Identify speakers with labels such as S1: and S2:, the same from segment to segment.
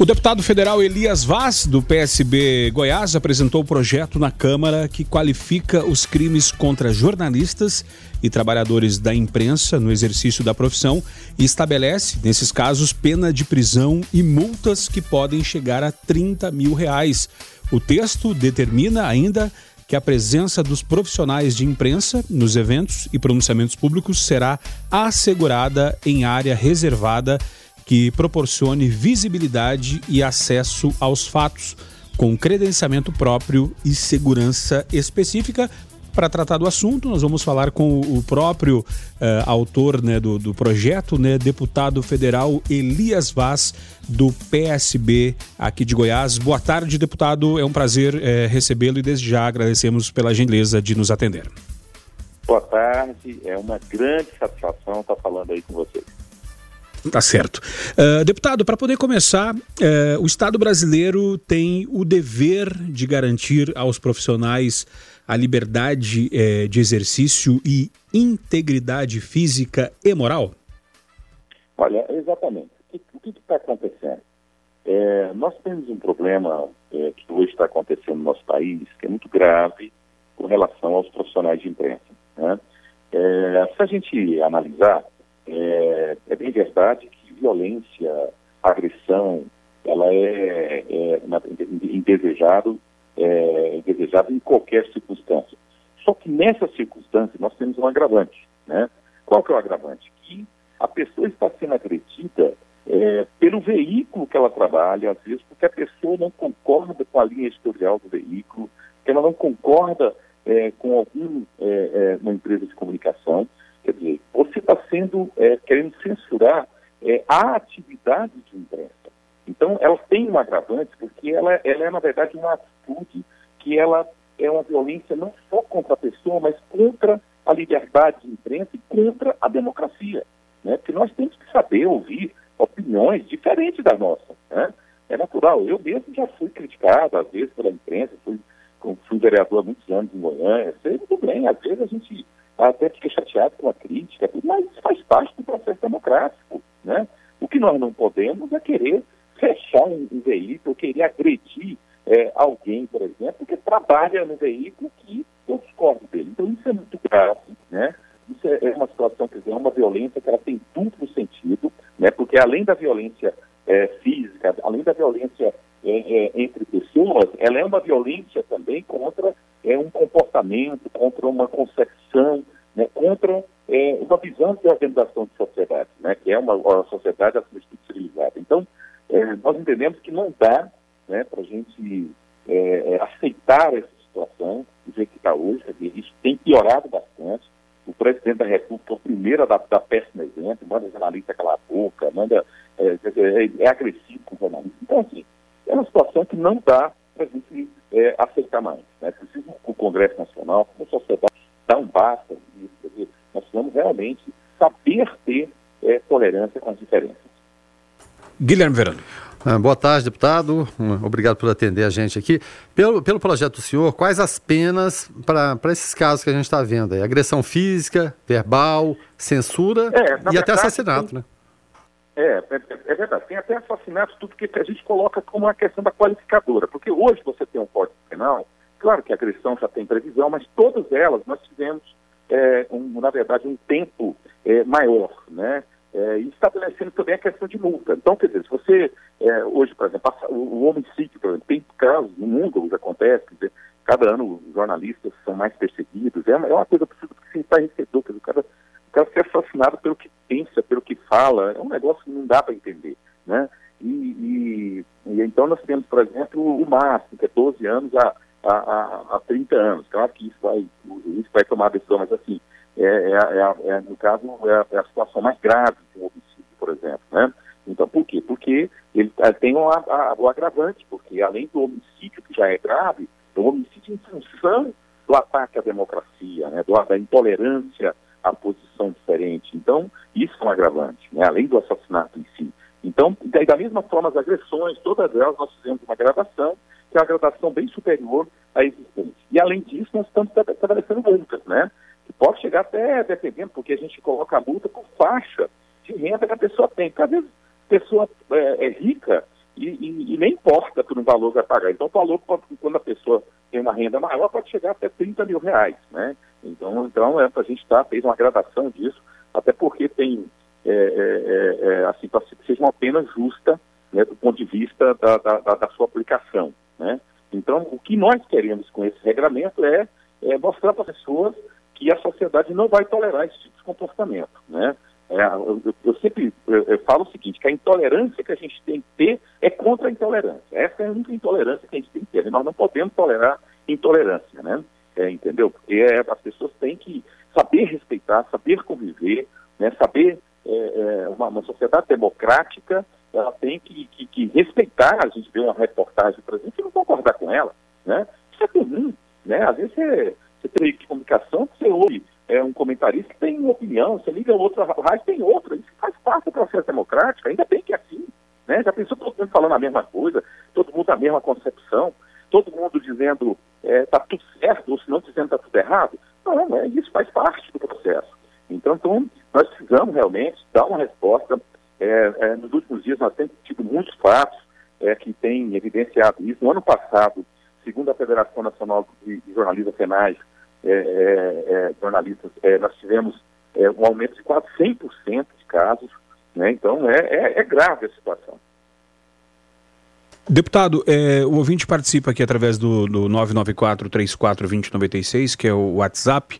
S1: O deputado federal Elias Vaz, do PSB Goiás, apresentou o projeto na Câmara que qualifica os crimes contra jornalistas e trabalhadores da imprensa no exercício da profissão e estabelece, nesses casos, pena de prisão e multas que podem chegar a 30 mil reais. O texto determina ainda que a presença dos profissionais de imprensa nos eventos e pronunciamentos públicos será assegurada em área reservada que proporcione visibilidade e acesso aos fatos, com credenciamento próprio e segurança específica. Para tratar do assunto, nós vamos falar com o próprio uh, autor né, do, do, projeto, né, deputado federal Elias Vaz, do PSB aqui de Goiás. Boa tarde, deputado. É um prazer é, recebê-lo e desde já agradecemos pela gentileza de nos atender.
S2: Boa tarde, é uma grande satisfação estar falando aí com vocês.
S1: Tá certo. Uh, deputado, para poder começar, uh, o Estado brasileiro tem o dever de garantir aos profissionais a liberdade uh, de exercício e integridade física e moral?
S2: Olha, exatamente. O que está acontecendo? É, nós temos um problema é, que hoje está acontecendo no nosso país, que é muito grave com relação aos profissionais de imprensa. Né? É, se a gente analisar, é, é bem verdade que violência, agressão, ela é, é indesejado, é, indesejado em qualquer circunstância. Só que nessa circunstância nós temos um agravante, né? Qual que é o agravante? Que a pessoa está sendo agredida é, pelo veículo que ela trabalha, às vezes porque a pessoa não concorda com a linha editorial do veículo, que ela não concorda é, com alguma é, é, empresa de comunicação. Quer dizer, você está sendo, é, querendo censurar é, a atividade de imprensa. Então, ela tem um agravante, porque ela, ela é, na verdade, uma atitude que ela é uma violência não só contra a pessoa, mas contra a liberdade de imprensa e contra a democracia. Né? Porque nós temos que saber ouvir opiniões diferentes da nossa. Né? É natural. Eu mesmo já fui criticado, às vezes, pela imprensa, fui, fui vereador há muitos anos em Goiânia, sei muito bem, às vezes a gente até fica chateado com a crítica, mas isso faz parte do processo democrático. Né? O que nós não podemos é querer fechar um, um veículo, querer agredir é, alguém, por exemplo, porque trabalha no veículo que eu discordo dele. Então isso é muito grave, né? Isso é, é uma situação, quer dizer, é uma violência que ela tem duplo sentido, né? Porque além da violência é, física, além da violência é, é, entre pessoas, ela é uma violência também contra é, um comportamento, contra uma concepção, né, contra é, uma visão de organização de sociedade, né, que é uma, uma sociedade acima civilizada. Então, é, nós entendemos que não dá né, para a gente é, é, aceitar essa situação do jeito que está hoje, isso tem piorado bastante. O presidente da República o primeiro a dar, dar péssimo exemplo, manda jornalista calar a boca, manda, é, é, é agressivo com jornalista. Então, assim, é uma situação que não dá para a gente é, aceitar mais. Né? Precisa o Congresso Nacional, como sociedade, dar um basta nisso. Nós precisamos realmente saber ter é, tolerância com as diferenças.
S1: Guilherme Verano.
S3: Ah, boa tarde, deputado. Obrigado por atender a gente aqui. Pelo, pelo projeto do senhor, quais as penas para esses casos que a gente está vendo aí? Agressão física, verbal, censura é, e verdade, até assassinato, tem, né?
S2: É, é, é, verdade. Tem até assassinato, tudo que a gente coloca como uma questão da qualificadora. Porque hoje você tem um código penal, claro que a agressão já tem previsão, mas todas elas nós tivemos, é, um, na verdade, um tempo é, maior, né? É, estabelecendo também a questão de multa. Então, quer dizer, se você, é, hoje, por exemplo, o, o homicídio, por exemplo, tem casos no mundo onde acontece, dizer, cada ano os jornalistas são mais perseguidos, é, uma, é uma coisa que se estarrecedor, quer dizer, o cara o cara ser assassinado pelo que pensa, pelo que fala, é um negócio que não dá para entender, né? E, e, e, então nós temos, por exemplo, o máximo, que é 12 anos a, a, a, a 30 anos. Claro que isso vai, isso vai tomar a decisão, mas assim, é, é, é, é no caso, é a, é a, situação mais grave de um homicídio, por exemplo, né? Então, por quê? Porque ele tem um, a, o agravante, porque além do homicídio, que já é grave, um homicídio em função do ataque à democracia, né? Do, da intolerância a posição diferente. Então, isso é um agravante, né? além do assassinato em. Então, da mesma forma, as agressões, todas elas nós fizemos uma gradação, que é uma gradação bem superior à existente. E, além disso, nós estamos estabelecendo multas, né? Que pode chegar até, dependendo, porque a gente coloca a multa por faixa de renda que a pessoa tem. Porque, às vezes, a pessoa é, é rica e, valor que vai pagar. Então, o valor, quando a pessoa tem uma renda maior, pode chegar até 30 mil reais, né? Então, então é, a gente tá, fez uma gradação disso, até porque tem, é, é, é, é assim, para que seja uma pena justa, né, do ponto de vista da, da, da, sua aplicação, né? Então, o que nós queremos com esse regramento é, é mostrar para as pessoas que a sociedade não vai tolerar esse tipo de comportamento, né? É, eu, eu, sempre eu, eu falo o seguinte, que a intolerância que a gente tem que ter é contra a intolerância. Essa é a única intolerância que a gente tem que ter. Nós não podemos tolerar intolerância, né? É, entendeu? Porque é, as pessoas têm que saber respeitar, saber conviver, né? saber é, é, uma, uma, sociedade democrática, ela tem que, que, que, respeitar. A gente vê uma reportagem, por exemplo, e não concordar com ela, né? Isso é comum, né? Às vezes você, você tem comunicação, você ouve é, um comentarista que tem uma opinião, você liga outra rádio, tem outra. Isso faz parte do processo democrático, ainda bem que é assim. Né? Já pensou todo mundo falando a mesma coisa, todo mundo a mesma concepção, todo mundo dizendo está é, tudo certo, ou se não dizendo está tudo errado? Não, é, isso faz parte do processo. Então, então precisamos realmente dar uma resposta. É, é, nos últimos dias nós temos tido muitos fatos é, que têm evidenciado isso. No ano passado, segundo a Federação Nacional de, Jornalistas Penais, é, é, é, jornalistas, é, nós tivemos um aumento de quase 100% de casos, né? então é, grave a situação.
S1: Deputado, é, o ouvinte participa aqui através do, do 994-34-2096, que é o WhatsApp.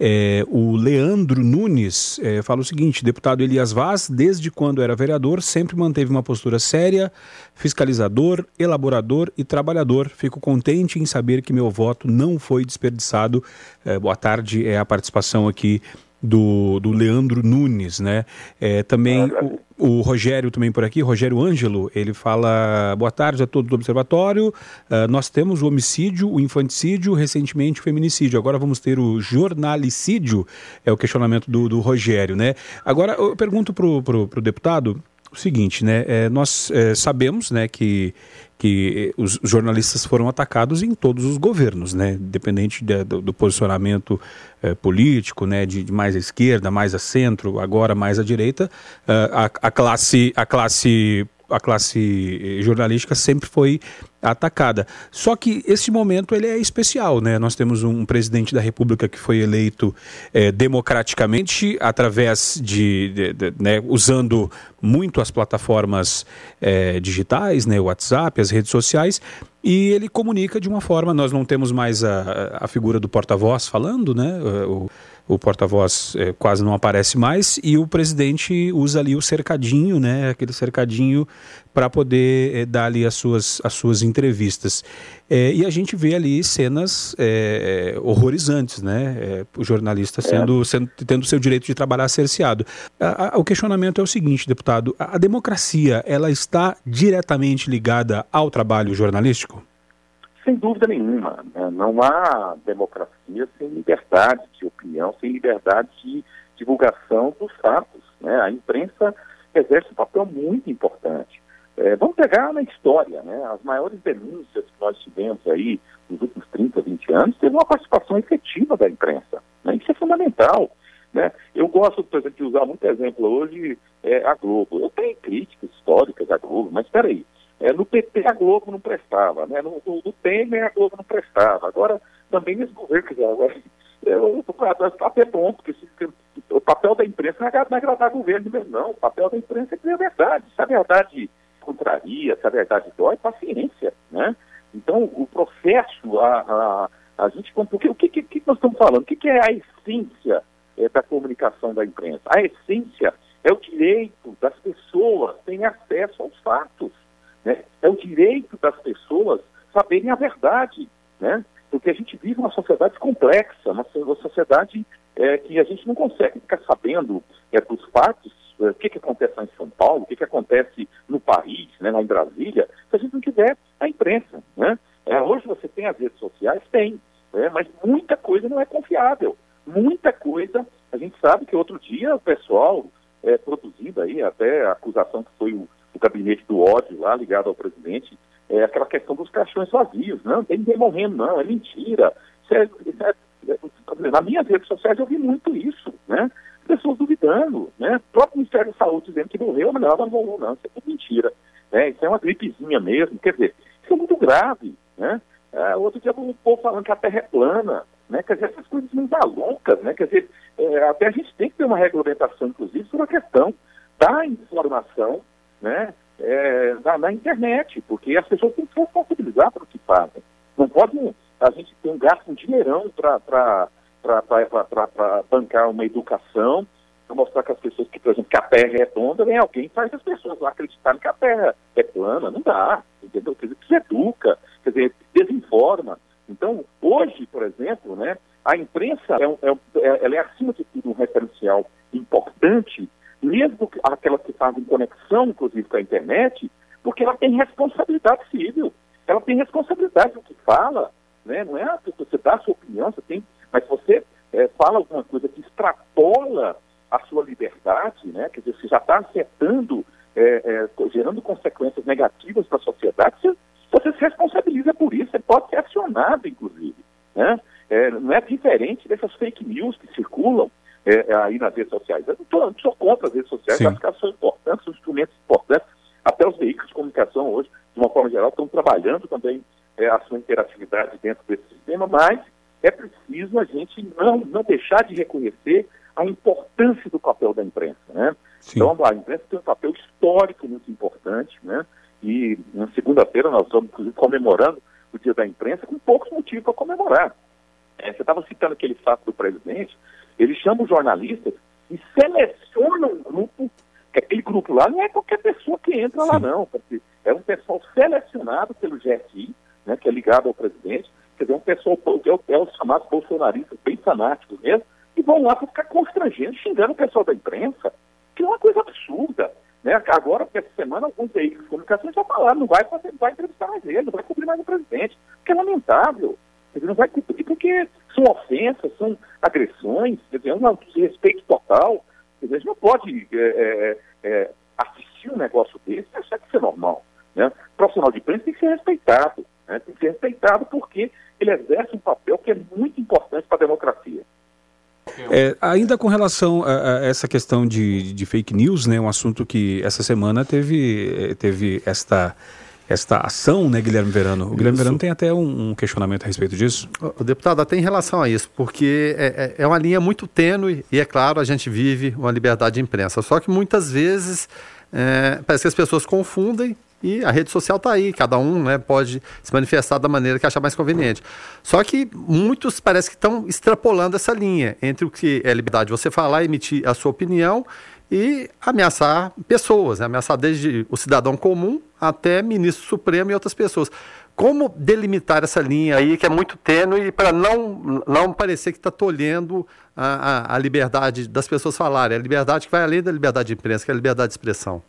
S1: É, o Leandro Nunes é, fala o seguinte: deputado Elias Vaz, desde quando era vereador, sempre manteve uma postura séria, fiscalizador, elaborador e trabalhador. Fico contente em saber que meu voto não foi desperdiçado. É, boa tarde, é a participação aqui do, do Leandro Nunes, né? É, também o, o, Rogério também por aqui, Rogério Ângelo, ele fala, boa tarde a todos do Observatório, uh, nós temos o homicídio, o infanticídio, recentemente o feminicídio, agora vamos ter o jornalicídio, é o questionamento do, do Rogério, né? Agora eu pergunto pro, pro deputado, o seguinte, né? É, nós é, sabemos, né, que que os jornalistas foram atacados em todos os governos, né? Independente de, do, do, posicionamento é, político, né? De, de, mais à esquerda, mais a centro, agora mais à direita, uh, a, a classe a classe a classe jornalística sempre foi atacada. Só que esse momento ele é especial, né? Nós temos um presidente da República que foi eleito é, democraticamente através de, de, de né, usando muito as plataformas é, digitais, né, o WhatsApp, as redes sociais, e ele comunica de uma forma. Nós não temos mais a, a figura do porta-voz falando, né? O, o porta-voz é, quase não aparece mais e o presidente usa ali o cercadinho, né, aquele cercadinho para poder é, dar ali as suas, as suas entrevistas. É, e a gente vê ali cenas é, é, horrorizantes, né, o jornalista sendo, sendo, tendo seu direito de trabalhar cerceado. A, a, o questionamento é o seguinte, deputado, a, a democracia ela está diretamente ligada ao trabalho jornalístico?
S2: Sem dúvida nenhuma. Né? Não há democracia sem liberdade de opinião, sem liberdade de divulgação dos fatos. Né? A imprensa exerce um papel muito importante. É, vamos pegar na história, né? as maiores denúncias que nós tivemos aí nos últimos 30, 20 anos, teve uma participação efetiva da imprensa. Né? Isso é fundamental. Né? Eu gosto, por exemplo, de usar muito exemplo hoje é, a Globo. Eu tenho críticas históricas à Globo, mas espera aí. É, no PT a Globo não prestava, né? no, no, no Temer a Globo não prestava. Agora, também nesse governo, quer agora, eu, até bom, porque o papel da imprensa não é, é agradar governo mesmo, não. O papel da imprensa é dizer a verdade. Se a verdade contraria, se a verdade dói, paciência, né? Então, o processo, a, a, a gente... Porque, o que, que, que nós estamos falando? O que, que é a essência é, da comunicação da imprensa? A essência é o direito das pessoas terem acesso aos fatos. É o direito das pessoas saberem a verdade, né? Porque a gente vive uma sociedade complexa, uma, uma sociedade é, que a gente não consegue ficar sabendo é, dos fatos, é, o que, que acontece lá em São Paulo, o que, que acontece no país, né, lá em Brasília, se a gente não tiver a imprensa, né? É, hoje você tem as redes sociais? Tem, né? mas muita coisa não é confiável. Muita coisa, a gente sabe que outro dia o pessoal é, produzindo aí, até a acusação que foi o o gabinete do ódio lá, ligado ao presidente, é aquela questão dos caixões vazios. Não, tem ninguém morrendo, não, é mentira. É, é, é, nas minhas redes sociais eu vi muito isso, né? Pessoas duvidando, né? O próprio Ministério da Saúde dizendo que morreu, mas não, não morreu, não, isso é mentira. Né? Isso é uma gripezinha mesmo, quer dizer, isso é muito grave. Né? É, outro dia o povo falando que a Terra é plana. Né? Quer dizer, essas coisas meio malucas, né? Quer dizer, é, até a gente tem que ter uma regulamentação, inclusive, sobre a questão da informação né? É, na, na, internet, porque as pessoas têm que responsabilizar pelo que fazem. Não pode a gente ter um gasto, um dinheirão para bancar uma educação, para mostrar que as pessoas que, por exemplo, que a Terra é redonda, vem alguém faz as pessoas lá acreditarem que a Terra é plana. Não dá, entendeu? Quer dizer, educa, quer dizer, desinforma. Então, hoje, por exemplo, né, a imprensa é, um, é, é, ela é, acima de tudo, um referencial importante, mesmo aquelas que fazem conexão, inclusive, com a internet, porque ela tem responsabilidade civil. Ela tem responsabilidade no que fala, né? não é ah, você dá a sua opinião, você tem, mas você é, fala alguma coisa que extrapola a sua liberdade, né? quer dizer, você já está acertando, é, é, gerando consequências negativas para a sociedade, você você se responsabiliza por isso, você pode ser acionado, inclusive. Né? É, não é diferente dessas fake news que circulam é, aí nas redes sociais. Eu não, tô, sou contra as redes sociais, acho que elas são importantes, são instrumentos importantes. Até os veículos de comunicação hoje, de uma forma geral, estão trabalhando também é, a sua interatividade dentro desse sistema, mas é preciso a gente não, não deixar de reconhecer a importância do papel da imprensa. Né? Então, a imprensa tem um papel histórico muito importante, né? E na segunda-feira nós estamos, inclusive, comemorando o Dia da Imprensa com poucos motivos para comemorar. É, você estava citando aquele fato do presidente, ele chama os jornalistas e seleciona um grupo, que aquele grupo lá não é qualquer pessoa que entra Sim. lá, não. É um pessoal selecionado pelo GSI, né, que é ligado ao presidente, quer dizer, um pessoal que é, é os chamados bolsonaristas bem fanáticos mesmo, e vão lá para ficar constrangendo, xingando o pessoal da imprensa, que é uma coisa absurda. Né? Agora, essa semana, alguns veículos de comunicação já falaram, não vai, fazer, vai entrevistar mais ele, não vai cobrir mais o presidente, porque é lamentável. Ele não vai cobrir porque são ofensas, são agressões, é um desrespeito total. A gente não pode é, é, é, assistir um negócio desse e achar que isso é normal. Né? O profissional de imprensa tem que ser respeitado. Né? Tem que ser respeitado porque ele exerce um papel que é muito importante para a democracia.
S1: É, ainda com relação a, a, essa questão de, de fake news, né, um assunto que essa semana teve, eh, teve esta, esta ação, né, Guilherme Verano? O Guilherme isso. Verano tem até um, um, questionamento a respeito disso.
S3: O, deputado, até em relação a isso, porque é, é, é uma linha muito tênue e, é claro, a gente vive uma liberdade de imprensa. Só que muitas vezes é, parece que as pessoas confundem e a rede social está aí, cada um né, pode se manifestar da maneira que achar mais conveniente. Só que muitos parece que estão extrapolando essa linha entre o que é liberdade de você falar, emitir a sua opinião e ameaçar pessoas, né? ameaçar desde o cidadão comum até ministro supremo e outras pessoas. Como delimitar essa linha aí que é muito tênue para não, não parecer que está tolhendo a, a, a liberdade das pessoas falarem, a liberdade que vai além da liberdade de imprensa, que é a liberdade de expressão?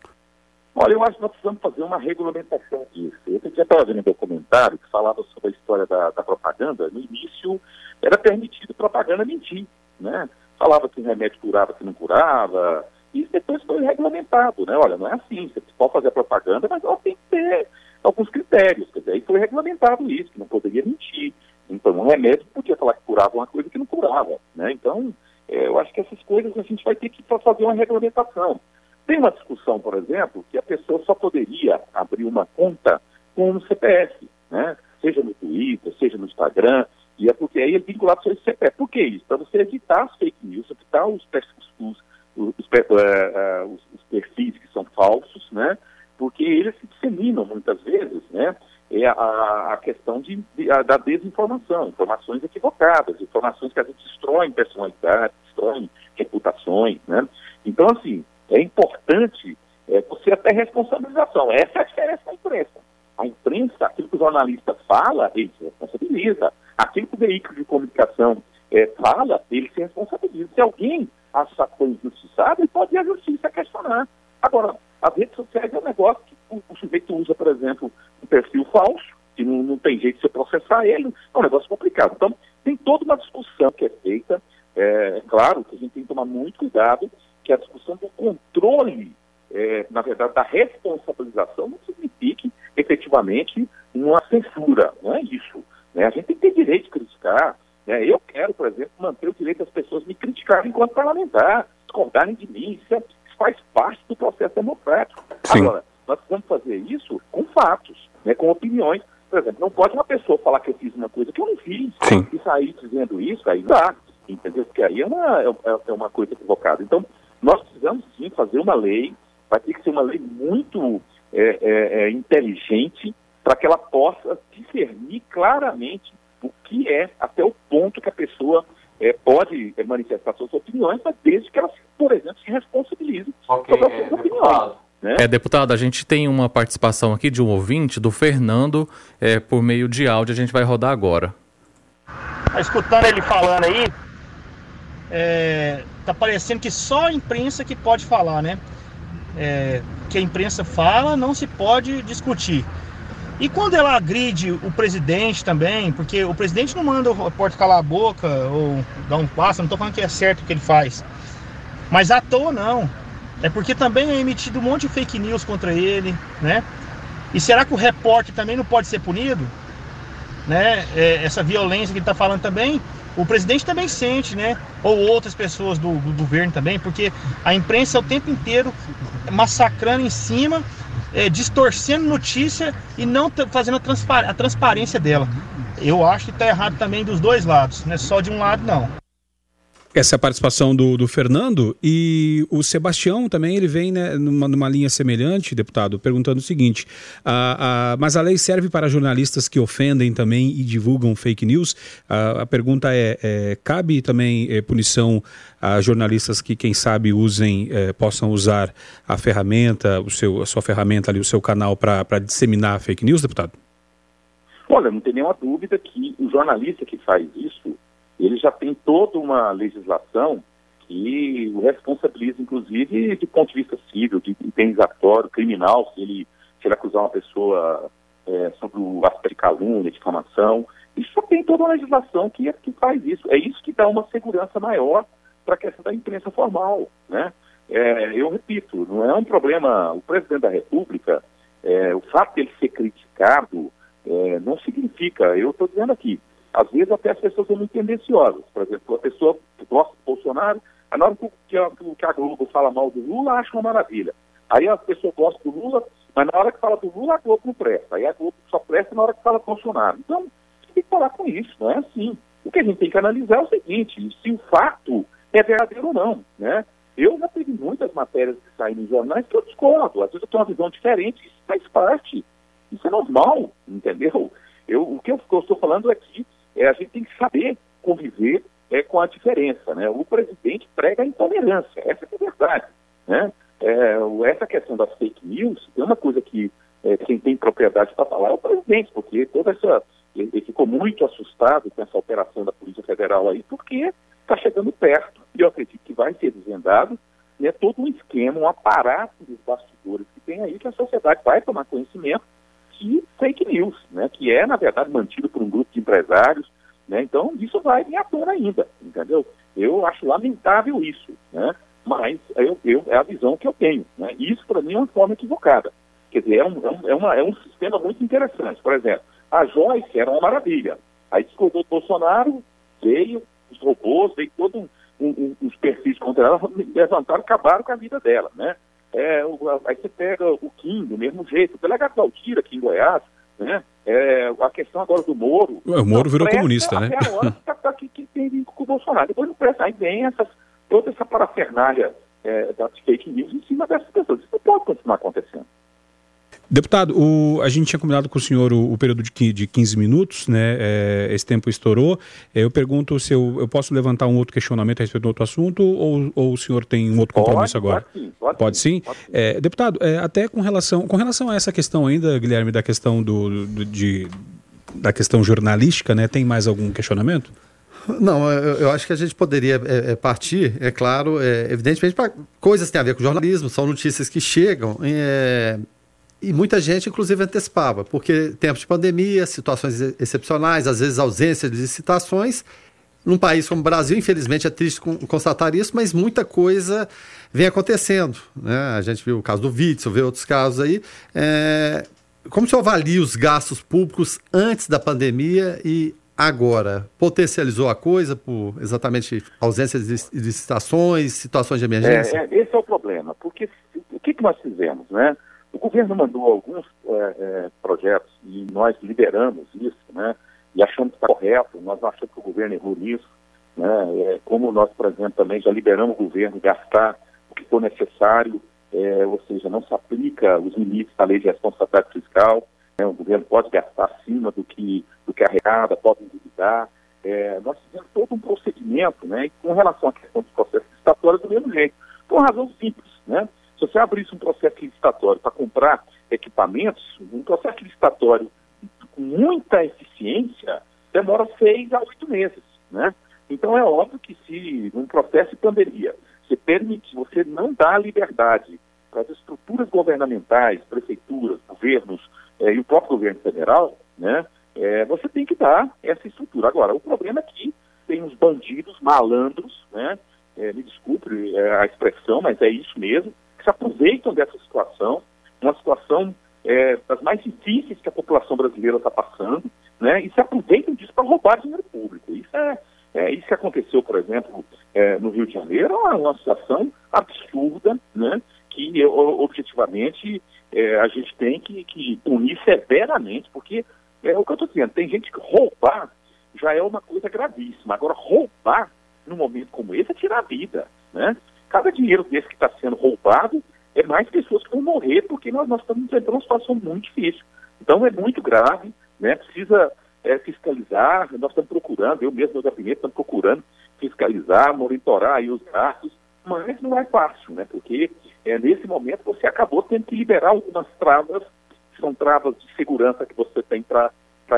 S2: Olha, eu acho que nós precisamos fazer uma regulamentação disso. Eu já estava vendo um documentário que falava sobre a história da, da, propaganda. No início, era permitido propaganda mentir, né? Falava que o remédio curava, que não curava. E depois foi regulamentado, né? Olha, não é assim. Você pode fazer propaganda, mas ela tem que ter alguns critérios. Quer dizer, aí foi regulamentado isso, que não poderia mentir. Então, um remédio podia falar que curava uma coisa que não curava, né? Então, é, eu acho que essas coisas a gente vai ter que fazer uma regulamentação. Tem uma discussão, por exemplo, que a pessoa só poderia abrir uma conta com um CPF, né? seja no Twitter, seja no Instagram, e é porque aí é vinculado ao seu CPF. Por que isso? Para você evitar as fake news, evitar os, os, os, uh, uh, os, perfis que são falsos, né? porque eles se disseminam muitas vezes, né? É a, a questão de, de a, da desinformação, informações equivocadas, informações que a gente destroem personalidades, destroem reputações, né? Então, assim, é importante é, você até responsabilização. Essa é a diferença da imprensa. A imprensa, aquilo que o jornalista fala, ele se responsabiliza. Aquilo que o veículo de comunicação é, fala, ele se responsabiliza. Se alguém achar que ele pode ir à justiça questionar. Agora, as redes sociais é um negócio que o, o sujeito usa, por exemplo, um perfil falso, que não, não, tem jeito de você processar ele, é um negócio complicado. Então, tem toda uma discussão que é feita. É, é claro que a gente tem que tomar muito cuidado que a discussão do controle, é, na verdade, da responsabilização não signifique efetivamente uma censura, não é isso. Né? A gente tem que ter direito de criticar. Né? Eu quero, por exemplo, manter o direito das pessoas me criticarem enquanto parlamentar, discordarem de mim, isso, é, isso faz parte do processo democrático. Sim. Agora, nós precisamos fazer isso com fatos, né, com opiniões, Por exemplo, não pode uma pessoa falar que eu fiz uma coisa que eu não fiz
S1: Sim.
S2: e sair dizendo isso, aí dá, entendeu? Porque aí é uma, é, é uma coisa equivocada. Então, nós precisamos sim fazer uma lei, vai ter que ser uma lei muito é, é, é inteligente para que ela possa discernir claramente o que é, até o ponto que a pessoa é, pode manifestar suas opiniões, mas desde que ela, por exemplo, se responsabilize okay, sobre as suas opiniões.
S4: Né? É, deputado, a gente tem uma participação aqui de um ouvinte, do Fernando, é, por meio de áudio, a gente vai rodar agora.
S5: Tá escutando ele falando aí, é, tá parecendo que só a imprensa que pode falar, né? É, que a imprensa fala, não se pode discutir. E quando ela agride o presidente também, porque o presidente não manda o repórter calar a boca ou dar um passo, não estou falando que é certo o que ele faz. Mas à toa não. É porque também é emitido um monte de fake news contra ele, né? E será que o repórter também não pode ser punido? Né? É, essa violência que ele está falando também, o presidente também sente, né? Ou outras pessoas do, do, governo também, porque a imprensa o tempo inteiro massacrando em cima, é, distorcendo notícia e não fazendo a, transpar a transparência dela. Eu acho que está errado também dos dois lados, não é só de um lado não.
S1: Essa participação do, do Fernando e o Sebastião também ele vem né, numa, numa linha semelhante, deputado, perguntando o seguinte: a, a, mas a lei serve para jornalistas que ofendem também e divulgam fake news? A, a pergunta é, é, cabe também é, punição a jornalistas que, quem sabe, usem, é, possam usar a ferramenta, o seu, a sua ferramenta ali, o seu canal para disseminar fake news, deputado?
S2: Olha, não tem nenhuma dúvida que o jornalista que faz isso ele já tem toda uma legislação que o responsabiliza, inclusive, de ponto de vista civil, de indenizatório, criminal, se ele, se ele acusar uma pessoa é, sobre o aspecto de calúnia, difamação. Isso já tem toda uma legislação que, que faz isso. É isso que dá uma segurança maior para a questão da imprensa formal. Né? É, eu repito, não é um problema. O presidente da República, é, o fato de ele ser criticado, é, não significa, eu estou dizendo aqui, às vezes até as pessoas são muito tendenciosas. Por exemplo, a pessoa que gosta do Bolsonaro, na hora que a, que a Globo fala mal do Lula, acha uma maravilha. Aí a pessoa gosta do Lula, mas na hora que fala do Lula, a Globo não presta. Aí a Globo só presta na hora que fala do Bolsonaro. Então, tem que falar com isso, não é assim. O que a gente tem que analisar é o seguinte, se o fato é verdadeiro ou não, né? Eu já tive muitas matérias que saem nos jornais que eu discordo. Às vezes eu tenho uma visão diferente, isso faz parte. Isso é normal, entendeu? Eu, o que eu estou falando é que é, a gente tem que saber conviver é, com a diferença. Né? O presidente prega a intolerância, essa é a verdade. Né? É, essa questão das fake news, tem uma coisa que é, quem tem propriedade para falar é o presidente, porque toda essa. Ele ficou muito assustado com essa operação da Polícia Federal aí, porque está chegando perto, e eu acredito que vai ser desvendado, né, todo um esquema, um aparato dos bastidores que tem aí, que a sociedade vai tomar conhecimento de fake news, né, que é, na verdade, mantido por um grupo de empresários. Né, então, isso vai vir à tona ainda, entendeu? Eu acho lamentável isso, né, mas eu, eu, é a visão que eu tenho. Né, isso, para mim, é uma forma equivocada. Quer dizer, é um, é, um, é, uma, é um sistema muito interessante. Por exemplo, a Joyce era uma maravilha. Aí discordou do Bolsonaro, veio os robôs, veio todos um, um, os perfis contra ela, levantaram, acabaram com a vida dela, né? É, aí você pega o Kim, do mesmo jeito, o delegado Valtira aqui em Goiás, né? É, a questão agora do Moro.
S1: O Moro virou comunista, né?
S2: Até a hora que, tá, tá, que, que tem com o Bolsonaro. Depois não presta, aí vem essas, toda essa parafernália é, das fake news em cima dessas pessoas. Isso não pode continuar acontecendo.
S1: Deputado, o, a gente tinha combinado com o senhor o, o período de, de 15 minutos, né? É, esse tempo estourou. É, eu pergunto se eu, eu, posso levantar um outro questionamento a respeito de outro assunto ou, ou o senhor tem um outro compromisso
S2: pode,
S1: agora?
S2: Pode sim. Pode,
S1: pode sim? Pode sim. É, deputado, é, até com relação, com relação a essa questão ainda, Guilherme, da questão do, do de, da questão jornalística, né? Tem mais algum questionamento?
S3: Não, eu, eu, acho que a gente poderia é, é partir, é claro, é, evidentemente, para coisas que têm a ver com jornalismo, são notícias que chegam. É, e muita gente, inclusive, antecipava, porque tempos de pandemia, situações excepcionais, às vezes ausência de licitações. Num país como o Brasil, infelizmente é triste constatar isso, mas muita coisa vem acontecendo. Né? A gente viu o caso do Witzel, vê outros casos aí. É... Como o senhor avalia os gastos públicos antes da pandemia e agora? Potencializou a coisa por exatamente ausência de licitações, situações de emergência?
S2: É, é, esse é o problema, porque o que, que nós fizemos, né? O governo mandou alguns é, é, projetos e nós liberamos isso, né? E achamos que está correto, nós achamos que o governo errou nisso, né? É, como nós, por exemplo, também já liberamos o governo gastar o que for necessário, é, ou seja, não se aplica os limites da lei de responsabilidade fiscal, né? o governo pode gastar acima do que, do que arrecada, pode endividar. É, nós fizemos todo um procedimento, né? E com relação à questão dos processos licitatórios, do mesmo jeito, por razão simples, né? Se você abrisse um processo licitatório para comprar equipamentos, um processo licitatório com muita eficiência demora seis a oito meses, né? Então é óbvio que se num processo de pandemia você permite, você não dá liberdade para as estruturas governamentais, prefeituras, governos eh, e o próprio governo federal, né? Eh, você tem que dar essa estrutura. Agora, o problema é que tem uns bandidos malandros, né? Eh, me desculpe a expressão, mas é isso mesmo, se aproveitam dessa situação, uma situação das mais difíceis que a população brasileira está passando, né? E se aproveitam disso para roubar dinheiro público. Isso é é, isso que aconteceu, por exemplo, é, no Rio de Janeiro, é uma situação absurda, né, que objetivamente é, a gente tem que, que, punir severamente, porque é o que eu estou dizendo, tem gente que roubar já é uma coisa gravíssima. Agora, roubar num momento como esse é tirar a vida. Né? Cada dinheiro desse que está sendo roubado é mais pessoas que vão morrer, porque nós, nós estamos enfrentando uma situação muito difícil. Então é muito grave, né? precisa é, fiscalizar, nós estamos procurando, eu mesmo, meu gabinete, estamos procurando fiscalizar, monitorar aí os gastos, mas não é fácil, né? Porque é, nesse momento você acabou tendo que liberar algumas travas, que são travas de segurança que você tem para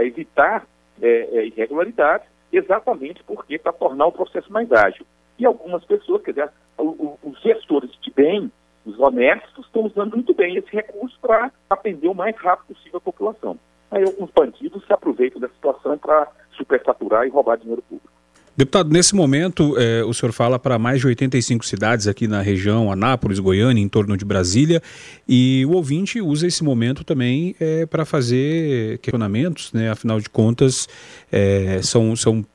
S2: evitar é, é, irregularidades, exatamente porque para tornar o processo mais ágil. E algumas pessoas, quer dizer, os gestores de bem, os honestos, estão usando muito bem esse recurso para atender o mais rápido possível a população. Aí alguns bandidos se aproveitam da situação para superfaturar e roubar dinheiro público.
S1: Deputado, nesse momento, eh, o senhor fala para mais de 85 cidades aqui na região, Anápolis, Goiânia, em torno de Brasília, e o ouvinte usa esse momento também eh, para fazer questionamentos, né? afinal de contas, eh, são, são,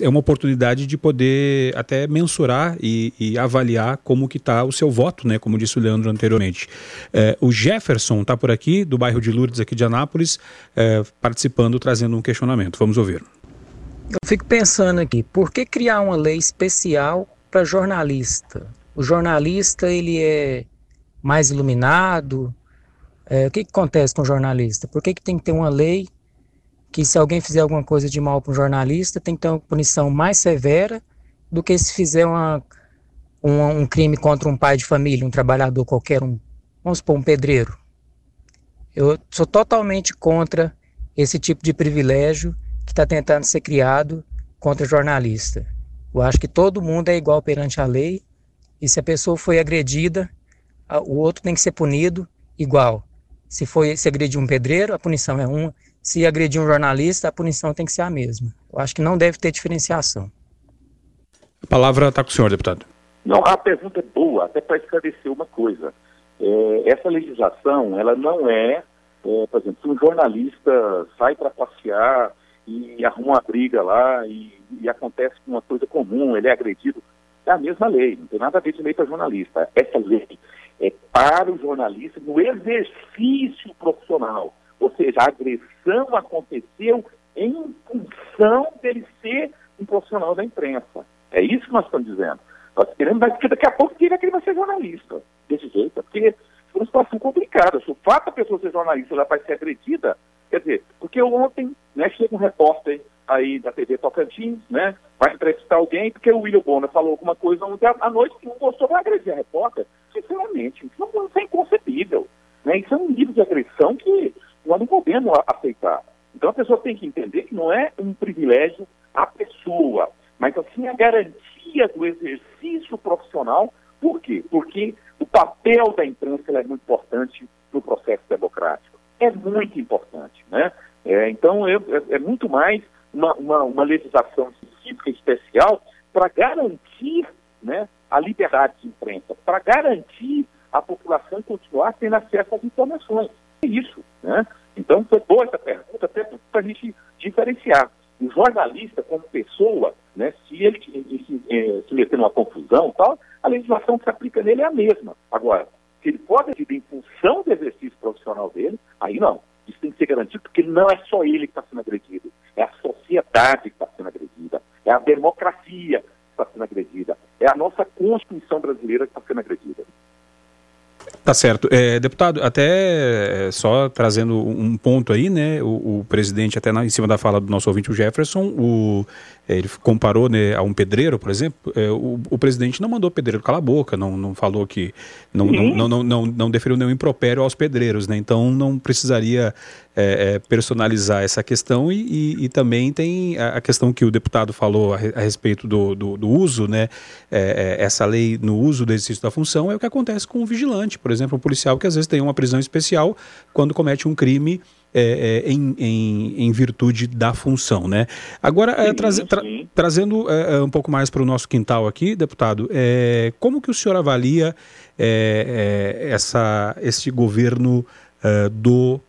S1: é uma oportunidade de poder até mensurar e, e avaliar como que está o seu voto, né? como disse o Leandro anteriormente. o Jefferson está por aqui, do bairro de Lourdes, aqui de Anápolis, participando, trazendo um questionamento. Vamos ouvir.
S6: Eu fico pensando aqui, por que criar uma lei especial para jornalista? O jornalista ele é mais iluminado? É, o que, que, acontece com o jornalista? Por que, que tem que ter uma lei que se alguém fizer alguma coisa de mal para um jornalista tem que ter uma punição mais severa do que se fizer uma, um, crime contra um pai de família, um trabalhador qualquer um, vamos supor um pedreiro? Eu sou totalmente contra esse tipo de privilégio está tentando ser criado contra jornalista. Eu acho que todo mundo é igual perante a lei e se a pessoa foi agredida, o outro tem que ser punido igual. Se foi se agredir um pedreiro, a punição é uma. Se agredir um jornalista, a punição tem que ser a mesma. Eu acho que não deve ter diferenciação.
S1: A palavra está com o senhor, deputado.
S2: Não, a pergunta é boa, até para esclarecer uma coisa. É, essa legislação, ela não é, é, por exemplo, se um jornalista sai para passear e arruma uma briga lá e, e, acontece uma coisa comum, ele é agredido. É a mesma lei, não tem nada a ver de lei para jornalista. Essa lei é para o jornalista no exercício profissional. Ou seja, a agressão aconteceu em função dele ser um profissional da imprensa. É isso que nós estamos dizendo. Nós queremos, porque daqui a pouco ele que ele vai ser jornalista. Desse jeito, porque é uma situação complicada. Se o fato da pessoa ser jornalista ela vai ser agredida, Quer dizer, porque ontem né, chega um repórter aí da TV Tocantins, né, vai entrevistar alguém, porque o William Bonner falou alguma coisa ontem à noite que não gostou, vai agredir a repórter. Sinceramente, isso, não, isso é inconcebível. Né? Isso é um nível de agressão que nós não podemos aceitar. Então a pessoa tem que entender que não é um privilégio a pessoa, mas assim a garantia do exercício profissional. Por quê? Porque o papel da imprensa é muito importante no processo democrático é muito importante. Né? É, então, é, é, é, muito mais uma, uma, uma legislação específica, especial, para garantir né, a liberdade de imprensa, para garantir a população continuar tendo acesso às informações. É isso. Né? Então, foi boa essa pergunta, até para a gente diferenciar. O jornalista, como pessoa, né, se ele se, se meter numa confusão tal, a legislação que se aplica nele é a mesma. Agora, se ele pode agir em função de exercício profissional dele, aí não. Ser garantido porque não é só ele que está sendo agredido, é a sociedade que está sendo agredida, é a democracia que está sendo agredida, é a nossa Constituição brasileira que está sendo agredida.
S1: Tá certo. É, deputado, até é, só trazendo um ponto aí, né? O, o presidente, até na, em cima da fala do nosso ouvinte, o Jefferson, o, ele comparou né, a um pedreiro, por exemplo. É, o, o, presidente não mandou o pedreiro calar a boca, não, não falou que. Não, não, não, não, não, não deferiu nenhum impropério aos pedreiros, né? Então não precisaria é, é, personalizar essa questão e, e, e, também tem a questão que o deputado falou a, a respeito do, do, do, uso, né? É, é, essa lei no uso do exercício da função é o que acontece com o vigilante, por exemplo, um policial que às vezes tem uma prisão especial quando comete um crime é, é, em, em, em, virtude da função, né? Agora, sim, tra tra trazendo é, um pouco mais para o nosso quintal aqui, deputado, como que o senhor avalia essa, esse governo do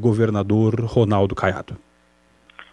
S1: governador Ronaldo Caiado?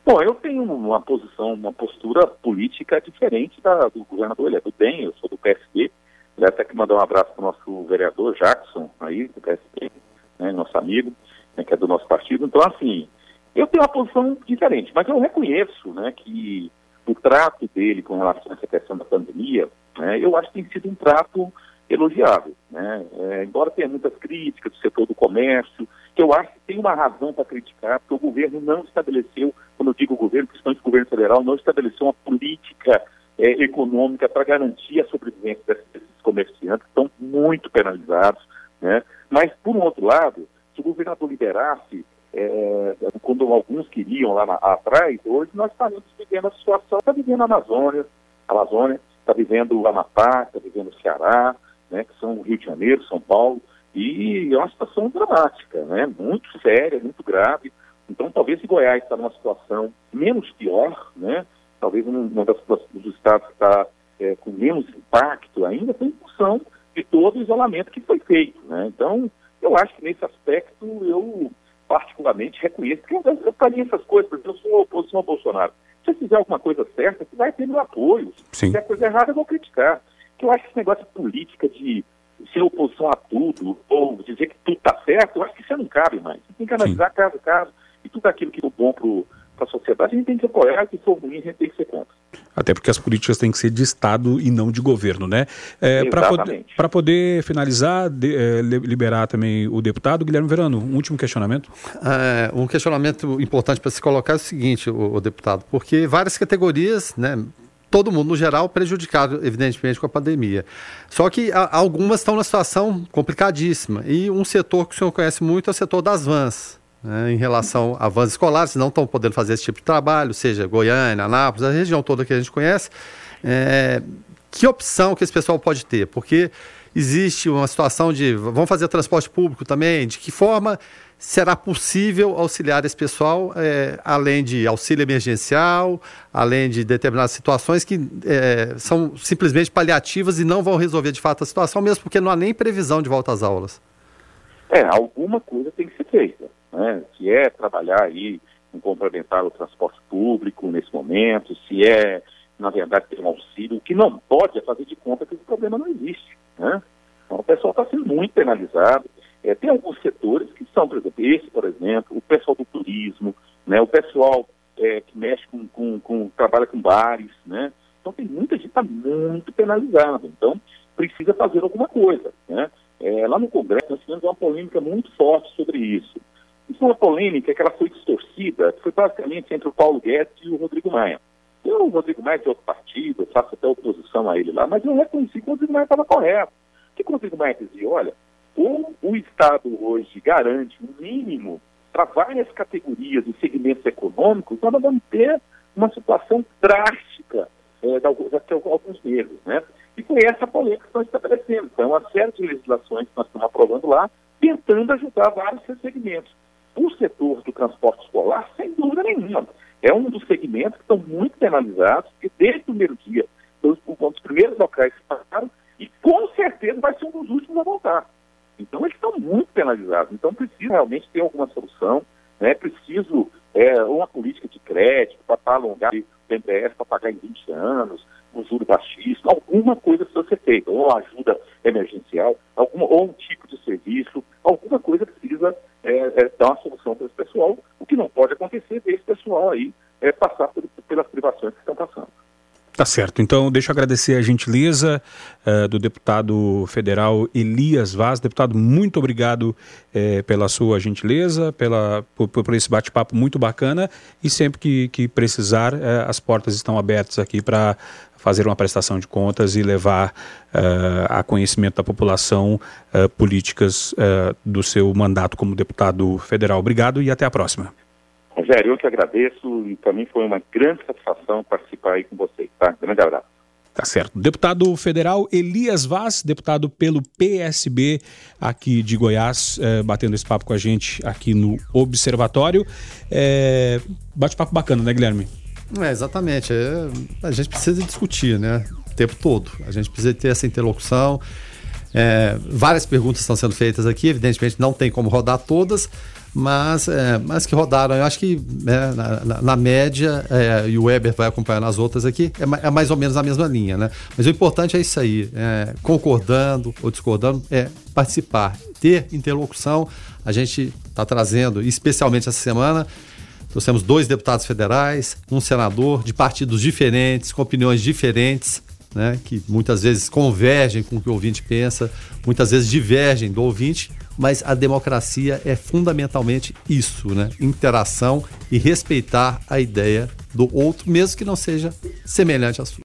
S2: Bom, eu tenho uma posição, uma postura política diferente da do governador, ele é do DEM, eu sou do PSD, ele até que mandar um abraço para o nosso vereador Jackson, aí, do PSD, né, nosso amigo, né, que é do nosso partido. Então, assim, eu tenho uma posição diferente, mas eu reconheço né, que o trato dele com relação a essa questão da pandemia, né, eu acho que tem sido um trato elogiável. Né? É, embora tenha muitas críticas do setor do comércio, que eu acho que tem uma razão para criticar, porque o governo não estabeleceu, quando eu digo governo, principalmente o governo federal, não estabeleceu uma política é, econômica para garantir a sobrevivência desses comerciantes, que estão muito penalizados. Né? Mas, por um outro lado, governador liberasse, é, quando alguns queriam lá na, atrás, hoje nós estamos vivendo a situação, está vivendo a Amazônia, a Amazônia, está vivendo o Amapá, está vivendo o Ceará, né, que são Rio de Janeiro, São Paulo, e é uma situação dramática, né, muito séria, muito grave. Então, talvez se Goiás está numa situação menos pior, né, talvez um, das, dos estados que está é, com menos impacto ainda, tem função de todo o isolamento que foi feito. Né? Então, eu acho que nesse aspecto eu particularmente reconheço, porque eu, eu faria essas coisas, porque eu sou oposição ao Bolsonaro. Se eu fizer alguma coisa certa, você vai ter meu apoio. Sim. Se fizer coisa errada, eu vou criticar que eu acho que esse negócio de política de ser oposição a tudo, ou dizer que tudo está certo, eu acho que isso não cabe mais. Você tem que analisar Sim. caso a caso, e tudo aquilo que é bom para a sociedade, a gente tem que apoiar, e se for ruim, a gente tem que ser contra.
S1: Até porque as políticas têm que ser de Estado e não de governo, né? É, Para poder, poder, finalizar, de, é, liberar também o deputado, Guilherme Verano, um último questionamento?
S3: É, um questionamento importante para se colocar é o seguinte, o, o deputado, porque várias categorias, né, todo mundo, no geral, prejudicado, evidentemente, com a pandemia. Só que a, algumas estão numa situação complicadíssima. E um setor que o senhor conhece muito é o setor das vans. Né, em relação a vans escolares, não estão podendo fazer esse tipo de trabalho, seja Goiânia, Anápolis, a região toda que a gente conhece. É, que opção que esse pessoal pode ter? Porque existe uma situação de vamos fazer transporte público também, de que forma será possível auxiliar esse pessoal, é, além de auxílio emergencial, além de determinadas situações que é, são simplesmente paliativas e não vão resolver de fato a situação, mesmo porque não há nem previsão de volta às aulas.
S2: É, alguma coisa tem que ser feita, né? Se é trabalhar aí em complementar o transporte público nesse momento, se é, na verdade, ter um auxílio, o que não pode é fazer de conta que esse problema não existe, né? Então, o pessoal está sendo muito penalizado, é, tem alguns setores que são, por exemplo, esse, por exemplo, o pessoal do turismo, né, o pessoal é, que mexe com, com, com, trabalha com bares, né? Então tem muita gente está muito penalizada. Então precisa fazer alguma coisa, né? É, lá no Congresso nós tivemos uma polêmica muito forte sobre isso. Isso é uma polêmica que ela foi distorcida, que foi basicamente entre o Paulo Guedes e o Rodrigo Maia. Eu, o Rodrigo Maia é de outro partido, eu faço até oposição a ele lá, mas eu reconheci que o Rodrigo Maia estava correto. O que o Rodrigo Maia dizia? Olha, o, o Estado hoje garante um mínimo para várias categorias e segmentos econômicos, nós vamos ter uma situação drástica é, daqui a alguns meses, né? E foi essa polêmica que nós estabelecemos. Então, uma série de legislações que nós estamos aprovando lá, tentando ajudar vários segmentos. O setor do transporte escolar, sem dúvida nenhuma, é um dos segmentos que estão muito penalizados, porque desde o primeiro dia, foi um dos primeiros locais que passaram, e com certeza vai ser um dos últimos a voltar. Então eles estão muito penalizados. Então precisa realmente ter alguma solução, né? Preciso é, uma política de crédito para alongar BNDES para pagar em 20 anos, um juro baixíssimo, alguma coisa precisa ser feita, ou ajuda emergencial, alguma, ou um tipo de serviço, alguma coisa precisa é, é, dar uma solução para esse pessoal. O que não pode acontecer pessoal aí é, passar por, pelas privações que estão passando.
S1: Tá certo. Então, deixa eu agradecer a gentileza uh, do deputado federal Elias Vaz. Deputado, muito obrigado uh, pela sua gentileza, pela, por, por esse bate-papo muito bacana. E sempre que, que precisar, uh, as portas estão abertas aqui para fazer uma prestação de contas e levar a conhecimento da população políticas do seu mandato como deputado federal. Obrigado e até a próxima.
S2: Rogério, eu que agradeço e para mim foi uma grande satisfação participar aí com vocês, tá? Grande abraço.
S1: Tá certo. Deputado federal Elias Vaz, deputado pelo PSB aqui de Goiás, é, batendo esse papo com a gente aqui no Observatório. É, Bate-papo bacana, né, Guilherme?
S3: É, exatamente. É, a gente precisa discutir, né? O tempo todo. A gente precisa ter essa interlocução. É, várias perguntas estão sendo feitas aqui, evidentemente não tem como rodar todas, mas, é, mas que rodaram. Eu acho que né, na, na, na, média, é, e o Weber vai acompanhar nas outras aqui, é, é, mais ou menos a mesma linha, né? Mas o importante é isso aí, é, concordando ou discordando, é participar, ter interlocução. A gente está trazendo, especialmente essa semana, nós temos dois deputados federais, um senador de partidos diferentes, com opiniões diferentes, né, que muitas vezes convergem com o que o ouvinte pensa, muitas vezes divergem do ouvinte, mas a democracia é fundamentalmente isso, né? Interação e respeitar a ideia do outro, mesmo que não seja semelhante à sua.